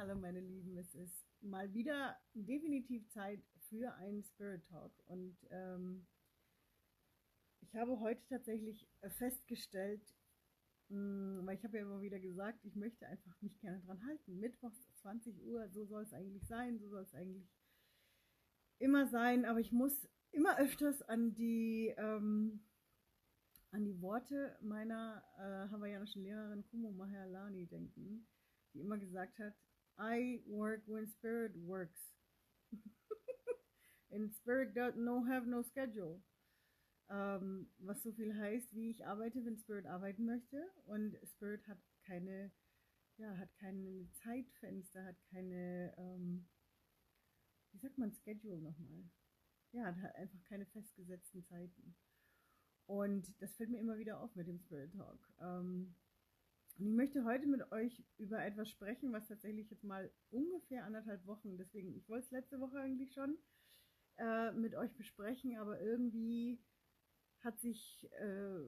Hallo meine Lieben, es ist mal wieder definitiv Zeit für einen Spirit Talk. Und ähm, ich habe heute tatsächlich festgestellt, mh, hm, weil ich habe ja immer wieder gesagt, ich möchte einfach mich gerne dran halten. Mittwochs 20 Uhr, so soll es eigentlich sein, so soll es eigentlich immer sein, aber ich muss immer öfters an die ähm, an die Worte meiner äh, hawaiianischen Lehrerin Kumo Mahalani denken, die immer gesagt hat, I work when spirit works. And spirit does no have no schedule. Ähm, was so viel heißt, wie ich arbeite, wenn Spirit arbeiten möchte. Und Spirit hat keine, ja, hat keine Zeitfenster, hat keine, ähm, wie sagt man Schedule nochmal? Ja, hat einfach keine festgesetzten Zeiten. Und das fällt mir immer wieder auf mit dem Spirit Talk. Ähm, und ich möchte heute mit euch über etwas sprechen, was tatsächlich jetzt mal ungefähr anderthalb Wochen, deswegen, ich wollte es letzte Woche eigentlich schon äh, mit euch besprechen, aber irgendwie hat sich, äh,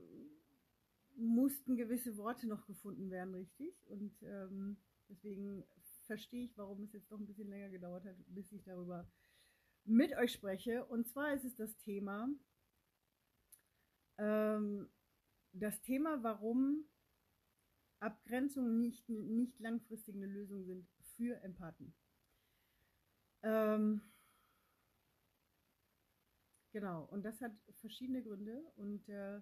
mussten gewisse Worte noch gefunden werden, richtig? Und ähm, deswegen verstehe ich, warum es jetzt doch ein bisschen länger gedauert hat, bis ich darüber mit euch spreche. Und zwar ist es das Thema, ähm, das Thema, warum Abgrenzungen nicht, nicht langfristig eine Lösung sind für Empathen. Ähm, genau, und das hat verschiedene Gründe und äh,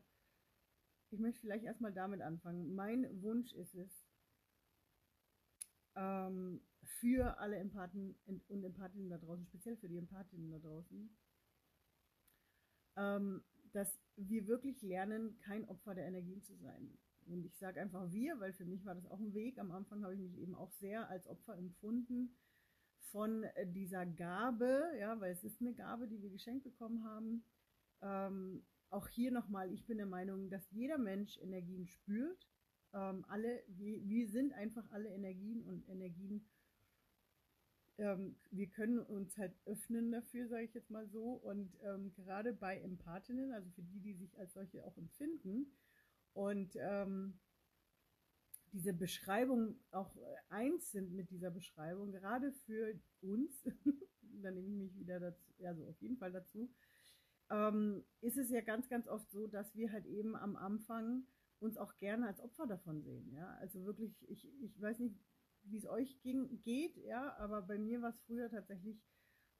ich möchte vielleicht erstmal damit anfangen. Mein Wunsch ist es, ähm, für alle Empathen und Empathinnen da draußen, speziell für die Empathinnen da draußen, ähm, dass wir wirklich lernen, kein Opfer der Energien zu sein. Und ich sage einfach wir, weil für mich war das auch ein Weg. Am Anfang habe ich mich eben auch sehr als Opfer empfunden von äh, dieser Gabe, ja, weil es ist eine Gabe, die wir geschenkt bekommen haben. Ähm, auch hier nochmal, ich bin der Meinung, dass jeder Mensch Energien spürt. Ähm, alle, wir, wir sind einfach alle Energien und Energien ähm, wir können uns halt öffnen dafür, sage ich jetzt mal so. Und ähm, gerade bei Empathinnen, also für die, die sich als solche auch empfinden, und ähm, diese Beschreibung auch eins sind mit dieser Beschreibung, gerade für uns, da nehme ich mich wieder dazu, also auf jeden Fall dazu, ähm, ist es ja ganz, ganz oft so, dass wir halt eben am Anfang uns auch gerne als Opfer davon sehen. Ja? Also wirklich, ich, ich weiß nicht, wie es euch ging, geht, ja, aber bei mir war es früher tatsächlich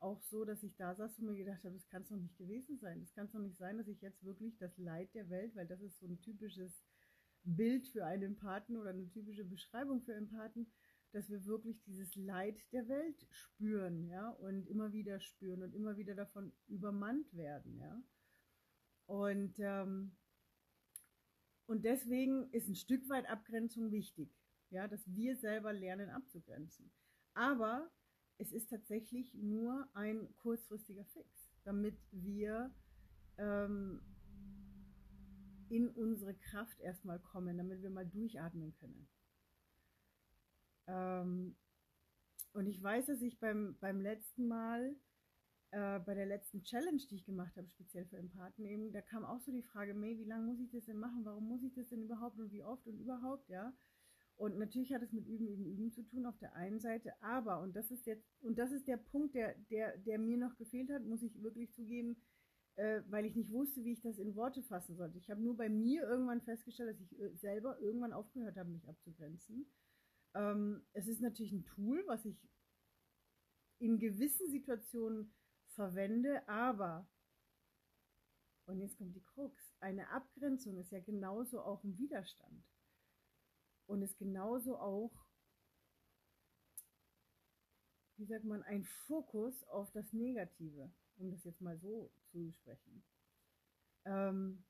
auch so, dass ich da saß und mir gedacht habe, das kann es doch nicht gewesen sein. Das kann es doch nicht sein, dass ich jetzt wirklich das Leid der Welt, weil das ist so ein typisches Bild für einen Empathen oder eine typische Beschreibung für Empathen, dass wir wirklich dieses Leid der Welt spüren, ja, und immer wieder spüren und immer wieder davon übermannt werden, ja. Und, ähm, und deswegen ist ein Stück weit Abgrenzung wichtig, ja, dass wir selber lernen abzugrenzen. Aber es ist tatsächlich nur ein kurzfristiger Fix, damit wir ähm, in unsere Kraft erstmal kommen, damit wir mal durchatmen können. Ähm, und ich weiß, dass ich beim, beim letzten Mal, äh, bei der letzten Challenge, die ich gemacht habe, speziell für Empathen eben, da kam auch so die Frage, May, wie lange muss ich das denn machen? Warum muss ich das denn überhaupt und wie oft und überhaupt, ja? Und natürlich hat es mit Üben, Üben, Üben zu tun auf der einen Seite, aber, und das ist jetzt, und das ist der Punkt, der, der, der mir noch gefehlt hat, muss ich wirklich zugeben, äh, weil ich nicht wusste, wie ich das in Worte fassen sollte. Ich habe nur bei mir irgendwann festgestellt, dass ich äh, selber irgendwann aufgehört habe, mich abzugrenzen. Ähm, es ist natürlich ein Tool, was ich in gewissen Situationen verwende, aber, und jetzt kommt die Krux, eine Abgrenzung ist ja genauso auch ein Widerstand und ist genauso auch, wie sagt man, ein Fokus auf das Negative, um das jetzt mal so zu sprechen. Ähm,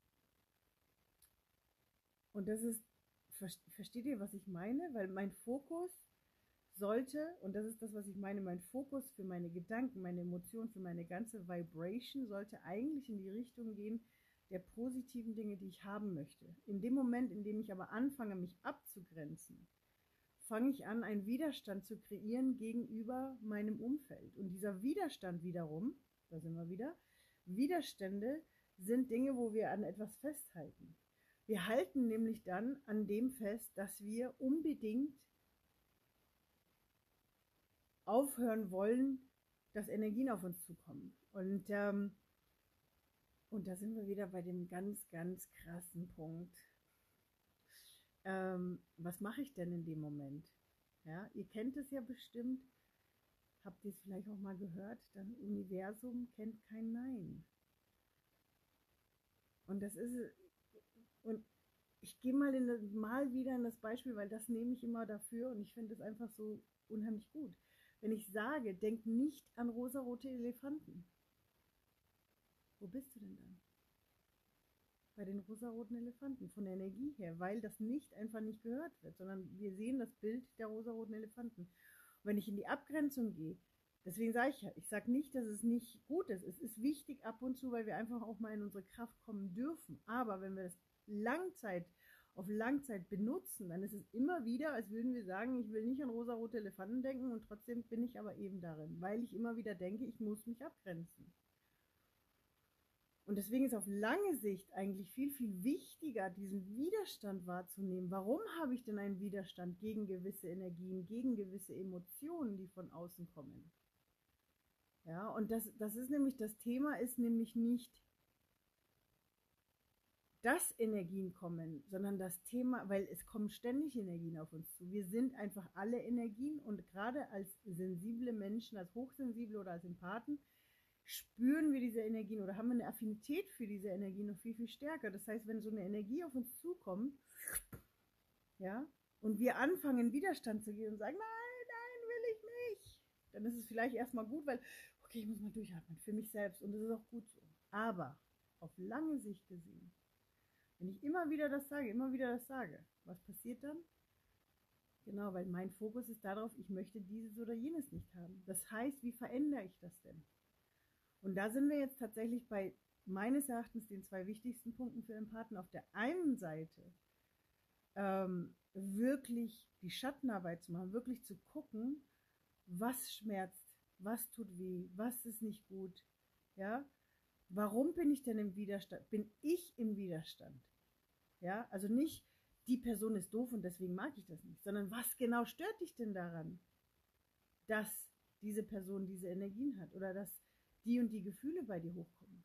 und das ist, versteht ihr, was ich meine? Weil mein Fokus sollte, und das ist das, was ich meine, mein Fokus für meine Gedanken, meine Emotionen, für meine ganze Vibration sollte eigentlich in die Richtung gehen, der positiven Dinge, die ich haben möchte. In dem Moment, in dem ich aber anfange, mich abzugrenzen, fange ich an, einen Widerstand zu kreieren gegenüber meinem Umfeld. Und dieser Widerstand wiederum, da sind wir wieder, Widerstände sind Dinge, wo wir an etwas festhalten. Wir halten nämlich dann an dem fest, dass wir unbedingt aufhören wollen, dass Energien auf uns zukommen. Und, ähm, und da sind wir wieder bei dem ganz, ganz krassen Punkt. Ähm, was mache ich denn in dem Moment? Ja, ihr kennt es ja bestimmt. Habt ihr es vielleicht auch mal gehört? Das Universum kennt kein Nein. Und das ist, und ich gehe mal, mal wieder in das Beispiel, weil das nehme ich immer dafür und ich finde es einfach so unheimlich gut. Wenn ich sage, denk nicht an rosarote Elefanten. Wo bist du denn dann? Bei den rosaroten Elefanten, von der Energie her, weil das nicht einfach nicht gehört wird, sondern wir sehen das Bild der rosaroten Elefanten. Und wenn ich in die Abgrenzung gehe, deswegen sage ich ja, ich sage nicht, dass es nicht gut ist. Es ist wichtig ab und zu, weil wir einfach auch mal in unsere Kraft kommen dürfen. Aber wenn wir das Langzeit auf Langzeit benutzen, dann ist es immer wieder, als würden wir sagen, ich will nicht an rosarote Elefanten denken und trotzdem bin ich aber eben darin, weil ich immer wieder denke, ich muss mich abgrenzen. Und deswegen ist auf lange Sicht eigentlich viel, viel wichtiger, diesen Widerstand wahrzunehmen. Warum habe ich denn einen Widerstand gegen gewisse Energien, gegen gewisse Emotionen, die von außen kommen? Ja, und das, das ist nämlich, das Thema ist nämlich nicht, dass Energien kommen, sondern das Thema, weil es kommen ständig Energien auf uns zu. Wir sind einfach alle Energien und gerade als sensible Menschen, als hochsensible oder als Empathen, spüren wir diese Energien oder haben eine Affinität für diese Energien noch viel, viel stärker. Das heißt, wenn so eine Energie auf uns zukommt, ja, und wir anfangen, Widerstand zu gehen und sagen, nein, nein, will ich nicht, dann ist es vielleicht erstmal gut, weil, okay, ich muss mal durchatmen für mich selbst und das ist auch gut so. Aber auf lange Sicht gesehen, wenn ich immer wieder das sage, immer wieder das sage, was passiert dann? Genau, weil mein Fokus ist darauf, ich möchte dieses oder jenes nicht haben. Das heißt, wie verändere ich das denn? Und da sind wir jetzt tatsächlich bei meines Erachtens den zwei wichtigsten Punkten für Empathen. Auf der einen Seite ähm, wirklich die Schattenarbeit zu machen, wirklich zu gucken, was schmerzt, was tut weh, was ist nicht gut, ja, Warum bin ich denn im Widerstand? Bin ich im Widerstand? Ja, also nicht, die Person ist doof und deswegen mag ich das nicht, sondern was genau stört dich denn daran, dass diese Person diese Energien hat oder dass die und die Gefühle bei dir hochkommen?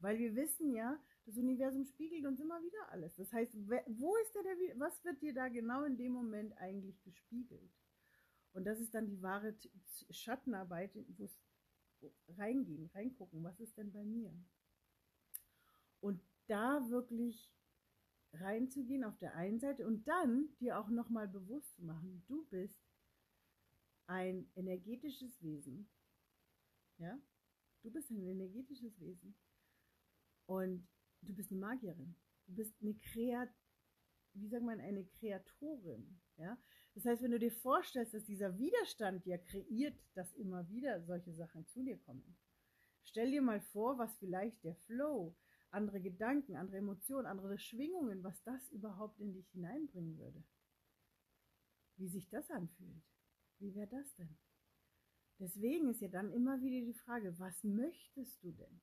Weil wir wissen ja, das Universum spiegelt uns immer wieder alles. Das heißt, wo ist der, der was wird dir da genau in dem Moment eigentlich gespiegelt? Und das ist dann die wahre Schattenarbeit, wo es reingehen, reingucken, was ist denn bei mir? Und da wirklich reinzugehen auf der einen Seite und dann dir auch nochmal bewusst zu machen, du bist ein energetisches Wesen. Ja? Du bist ein energetisches Wesen. Und du bist eine Magierin. Du bist eine Kreat, wie sagt man, eine Kreatorin. Ja? Das heißt, wenn du dir vorstellst, dass dieser Widerstand ja kreiert, dass immer wieder solche Sachen zu dir kommen, stell dir mal vor, was vielleicht der Flow, andere Gedanken, andere Emotionen, andere Schwingungen, was das überhaupt in dich hineinbringen würde. Wie sich das anfühlt. Wie wäre das denn? Deswegen ist ja dann immer wieder die Frage, was möchtest du denn?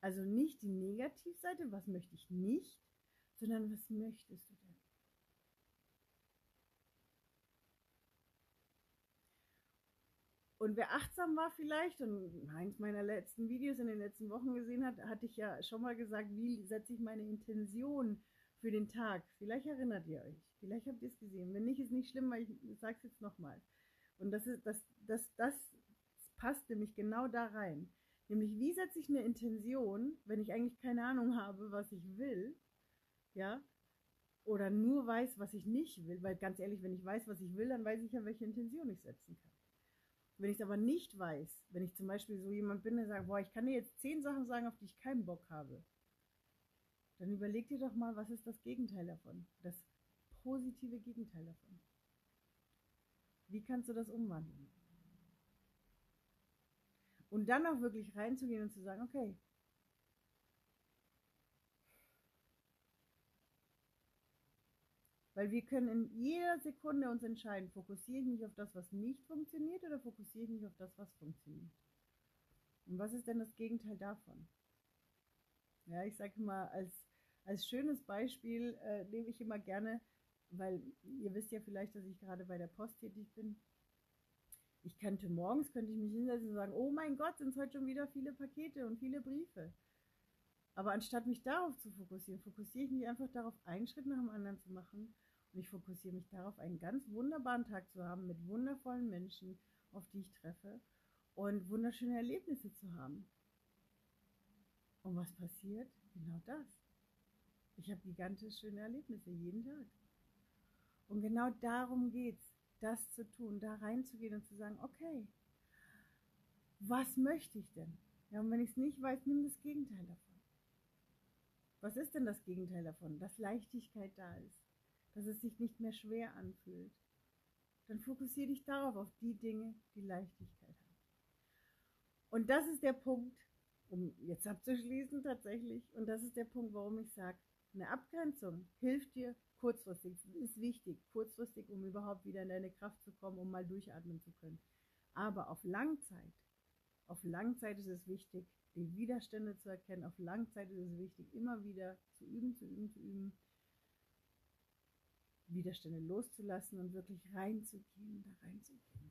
Also nicht die Negativseite, was möchte ich nicht, sondern was möchtest du denn? Und wer achtsam war vielleicht und eins meiner letzten Videos in den letzten Wochen gesehen hat, hatte ich ja schon mal gesagt, wie setze ich meine Intention für den Tag. Vielleicht erinnert ihr euch, vielleicht habt ihr es gesehen. Wenn nicht, ist nicht schlimm, weil ich sage es jetzt nochmal. Und das, ist, das, das, das passt nämlich genau da rein. Nämlich, wie setze ich eine Intention, wenn ich eigentlich keine Ahnung habe, was ich will, ja, oder nur weiß, was ich nicht will, weil ganz ehrlich, wenn ich weiß, was ich will, dann weiß ich ja, welche Intention ich setzen kann. Wenn ich es aber nicht weiß, wenn ich zum Beispiel so jemand bin, der sagt, boah, ich kann dir jetzt zehn Sachen sagen, auf die ich keinen Bock habe, dann überleg dir doch mal, was ist das Gegenteil davon? Das positive Gegenteil davon. Wie kannst du das umwandeln? Und dann auch wirklich reinzugehen und zu sagen, okay, Weil wir können in jeder Sekunde uns entscheiden, fokussiere ich mich auf das, was nicht funktioniert oder fokussiere ich mich auf das, was funktioniert. Und was ist denn das Gegenteil davon? Ja, ich sage mal, als, als schönes Beispiel äh, nehme ich immer gerne, weil ihr wisst ja vielleicht, dass ich gerade bei der Post tätig bin. Ich könnte morgens, könnte ich mich hinsetzen und sagen, oh mein Gott, sind es heute schon wieder viele Pakete und viele Briefe. Aber anstatt mich darauf zu fokussieren, fokussiere ich mich einfach darauf, einen Schritt nach dem anderen zu machen. Und ich fokussiere mich darauf, einen ganz wunderbaren Tag zu haben mit wundervollen Menschen, auf die ich treffe und wunderschöne Erlebnisse zu haben. Und was passiert? Genau das. Ich habe gigantisch schöne Erlebnisse jeden Tag. Und genau darum geht es, das zu tun, da reinzugehen und zu sagen, okay, was möchte ich denn? Ja, und wenn ich es nicht weiß, nimm das Gegenteil davon. Was ist denn das Gegenteil davon? Dass Leichtigkeit da ist, dass es sich nicht mehr schwer anfühlt. Dann fokussiere dich darauf, auf die Dinge, die Leichtigkeit haben. Und das ist der Punkt, um jetzt abzuschließen tatsächlich, und das ist der Punkt, warum ich sage, eine Abgrenzung hilft dir kurzfristig, ist wichtig, kurzfristig, um überhaupt wieder in deine Kraft zu kommen, um mal durchatmen zu können. Aber auf Langzeit, auf Langzeit ist es wichtig, die Widerstände zu erkennen. Auf Langzeit ist es wichtig, immer wieder zu üben, zu üben, zu üben, Widerstände loszulassen und wirklich reinzugehen, da reinzugehen.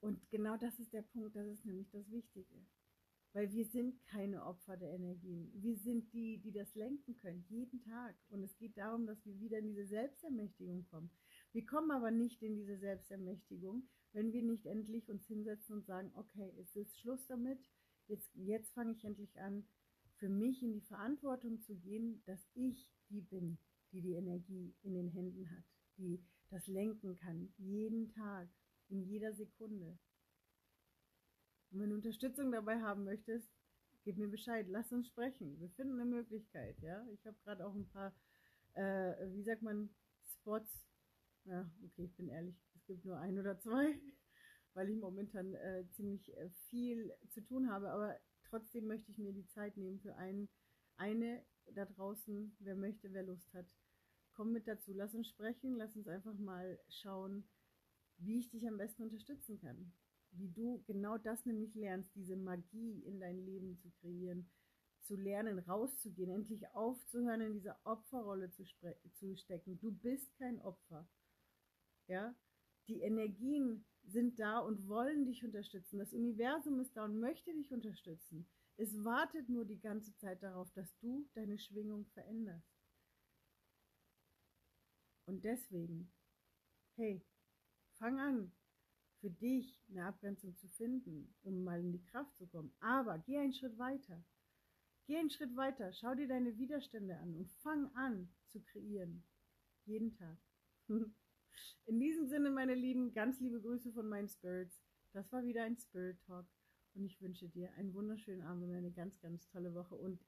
Und genau das ist der Punkt, das ist nämlich das Wichtige. Weil wir sind keine Opfer der Energien. Wir sind die, die das lenken können, jeden Tag. Und es geht darum, dass wir wieder in diese Selbstermächtigung kommen. Wir kommen aber nicht in diese Selbstermächtigung, wenn wir nicht endlich uns hinsetzen und sagen, okay, es ist Schluss damit, jetzt, jetzt fange ich endlich an, für mich in die Verantwortung zu gehen, dass ich die bin, die die Energie in den Händen hat, die das lenken kann, jeden Tag, in jeder Sekunde. Und wenn du Unterstützung dabei haben möchtest, gib mir Bescheid, lass uns sprechen. Wir finden eine Möglichkeit, ja. Ich habe gerade auch ein paar, äh, wie sagt man, Spots. Ja, okay, ich bin ehrlich, es gibt nur ein oder zwei, weil ich momentan äh, ziemlich äh, viel zu tun habe. Aber trotzdem möchte ich mir die Zeit nehmen für einen, eine da draußen, wer möchte, wer Lust hat. Komm mit dazu, lass uns sprechen, lass uns einfach mal schauen, wie ich dich am besten unterstützen kann. Wie du genau das nämlich lernst, diese Magie in dein Leben zu kreieren, zu lernen, rauszugehen, endlich aufzuhören, in dieser Opferrolle zu, zu stecken. Du bist kein Opfer. Ja? Die Energien sind da und wollen dich unterstützen. Das Universum ist da und möchte dich unterstützen. Es wartet nur die ganze Zeit darauf, dass du deine Schwingung veränderst. Und deswegen, hey, fang an, für dich eine Abgrenzung zu finden, um mal in die Kraft zu kommen. Aber geh einen Schritt weiter. Geh einen Schritt weiter, schau dir deine Widerstände an und fang an zu kreieren. Jeden Tag. In diesem Sinne, meine Lieben, ganz liebe Grüße von meinen Spirits. Das war wieder ein Spirit Talk und ich wünsche dir einen wunderschönen Abend und eine ganz, ganz tolle Woche. Und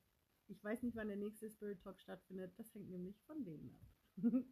ich weiß nicht, wann der nächste Spirit Talk stattfindet. Das hängt nämlich von denen ab.